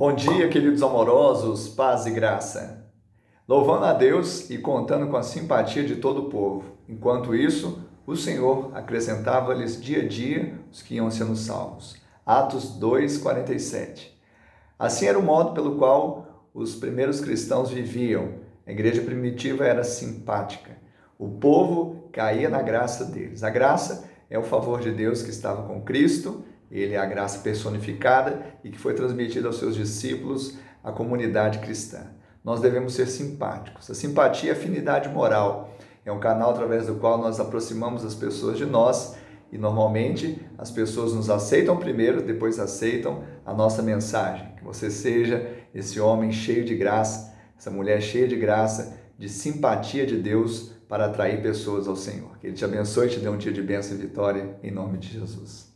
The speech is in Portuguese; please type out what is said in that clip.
Bom dia, queridos amorosos, paz e graça. Louvando a Deus e contando com a simpatia de todo o povo. Enquanto isso, o Senhor acrescentava-lhes dia a dia os que iam sendo salvos. Atos 2:47. Assim era o modo pelo qual os primeiros cristãos viviam. A igreja primitiva era simpática. O povo caía na graça deles. A graça é o favor de Deus que estava com Cristo ele é a graça personificada e que foi transmitida aos seus discípulos, à comunidade cristã. Nós devemos ser simpáticos. A simpatia é afinidade moral. É um canal através do qual nós aproximamos as pessoas de nós e normalmente as pessoas nos aceitam primeiro, depois aceitam a nossa mensagem. Que você seja esse homem cheio de graça, essa mulher cheia de graça, de simpatia de Deus para atrair pessoas ao Senhor. Que Ele te abençoe e te dê um dia de bênção e vitória em nome de Jesus.